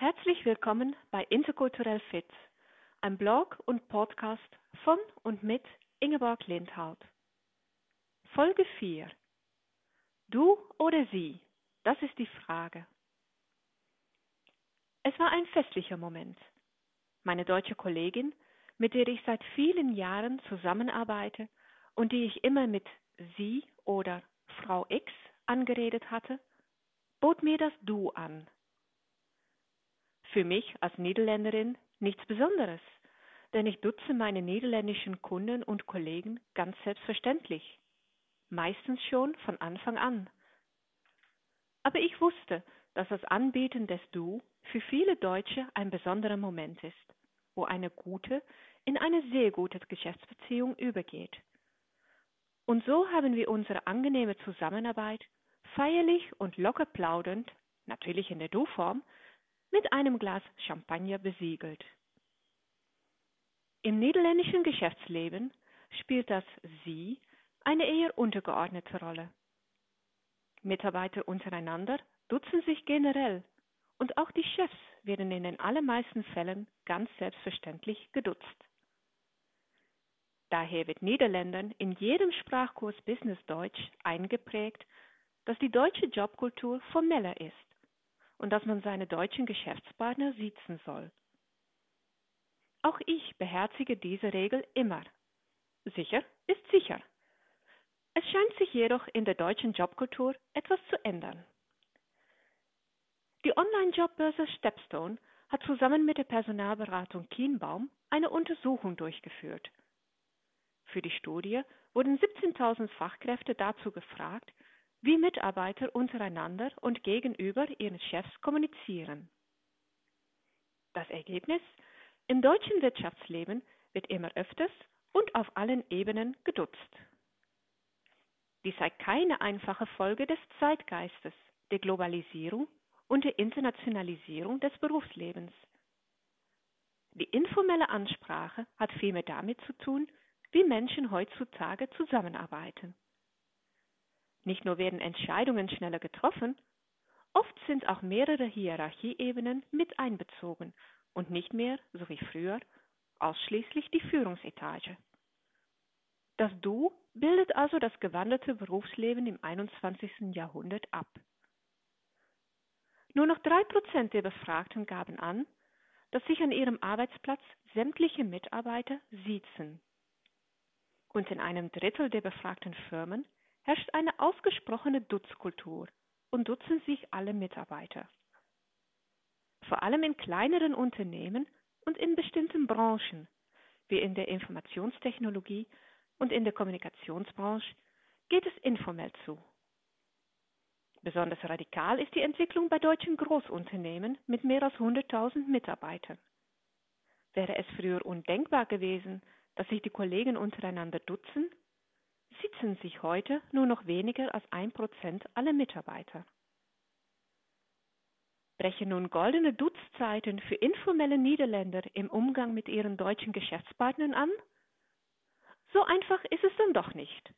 Herzlich willkommen bei Interkulturell Fit, einem Blog und Podcast von und mit Ingeborg Lindhaut. Folge 4. Du oder sie? Das ist die Frage. Es war ein festlicher Moment. Meine deutsche Kollegin, mit der ich seit vielen Jahren zusammenarbeite und die ich immer mit sie oder Frau X angeredet hatte, bot mir das Du an. Für mich als Niederländerin nichts Besonderes, denn ich duze meine niederländischen Kunden und Kollegen ganz selbstverständlich, meistens schon von Anfang an. Aber ich wusste, dass das Anbieten des Du für viele Deutsche ein besonderer Moment ist, wo eine gute in eine sehr gute Geschäftsbeziehung übergeht. Und so haben wir unsere angenehme Zusammenarbeit feierlich und locker plaudernd, natürlich in der Du-Form, mit einem Glas Champagner besiegelt. Im niederländischen Geschäftsleben spielt das Sie eine eher untergeordnete Rolle. Mitarbeiter untereinander duzen sich generell und auch die Chefs werden in den allermeisten Fällen ganz selbstverständlich geduzt. Daher wird Niederländern in jedem Sprachkurs Business Deutsch eingeprägt, dass die deutsche Jobkultur formeller ist und dass man seine deutschen Geschäftspartner siezen soll. Auch ich beherzige diese Regel immer. Sicher ist sicher. Es scheint sich jedoch in der deutschen Jobkultur etwas zu ändern. Die Online-Jobbörse Stepstone hat zusammen mit der Personalberatung Kienbaum eine Untersuchung durchgeführt. Für die Studie wurden 17.000 Fachkräfte dazu gefragt, wie Mitarbeiter untereinander und gegenüber ihren Chefs kommunizieren. Das Ergebnis? Im deutschen Wirtschaftsleben wird immer öfters und auf allen Ebenen geduzt. Dies sei keine einfache Folge des Zeitgeistes, der Globalisierung und der Internationalisierung des Berufslebens. Die informelle Ansprache hat vielmehr damit zu tun, wie Menschen heutzutage zusammenarbeiten. Nicht nur werden Entscheidungen schneller getroffen, oft sind auch mehrere Hierarchieebenen mit einbezogen und nicht mehr, so wie früher, ausschließlich die Führungsetage. Das Du bildet also das gewanderte Berufsleben im 21. Jahrhundert ab. Nur noch drei Prozent der Befragten gaben an, dass sich an ihrem Arbeitsplatz sämtliche Mitarbeiter siezen. Und in einem Drittel der befragten Firmen herrscht eine ausgesprochene Dutzkultur und duzen sich alle Mitarbeiter. Vor allem in kleineren Unternehmen und in bestimmten Branchen, wie in der Informationstechnologie und in der Kommunikationsbranche, geht es informell zu. Besonders radikal ist die Entwicklung bei deutschen Großunternehmen mit mehr als 100.000 Mitarbeitern. Wäre es früher undenkbar gewesen, dass sich die Kollegen untereinander duzen, sitzen sich heute nur noch weniger als ein Prozent aller Mitarbeiter. Brechen nun goldene Dutzzeiten für informelle Niederländer im Umgang mit ihren deutschen Geschäftspartnern an? So einfach ist es dann doch nicht.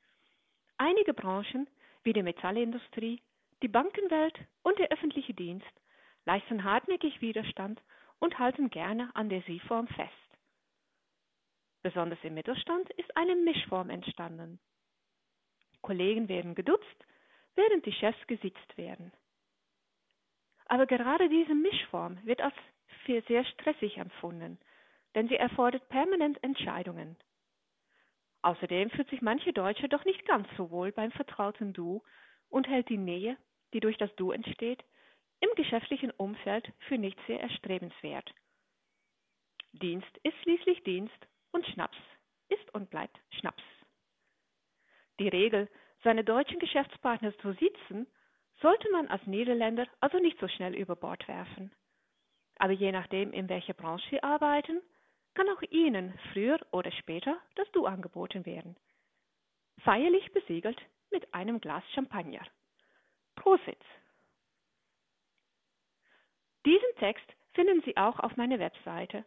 Einige Branchen, wie die Metallindustrie, die Bankenwelt und der öffentliche Dienst, leisten hartnäckig Widerstand und halten gerne an der Sie-Form fest. Besonders im Mittelstand ist eine Mischform entstanden. Kollegen werden geduzt, während die Chefs gesitzt werden. Aber gerade diese Mischform wird als sehr stressig empfunden, denn sie erfordert permanent Entscheidungen. Außerdem fühlt sich manche Deutsche doch nicht ganz so wohl beim vertrauten Du und hält die Nähe, die durch das Du entsteht, im geschäftlichen Umfeld für nicht sehr erstrebenswert. Dienst ist schließlich Dienst und Schnaps ist und bleibt Schnaps. Die Regel, seine deutschen Geschäftspartner zu sitzen, sollte man als Niederländer also nicht so schnell über Bord werfen. Aber je nachdem, in welcher Branche Sie arbeiten, kann auch Ihnen früher oder später das Du angeboten werden. Feierlich besiegelt mit einem Glas Champagner. Prosit! Diesen Text finden Sie auch auf meiner Webseite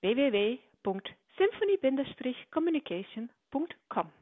www.symphony-communication.com.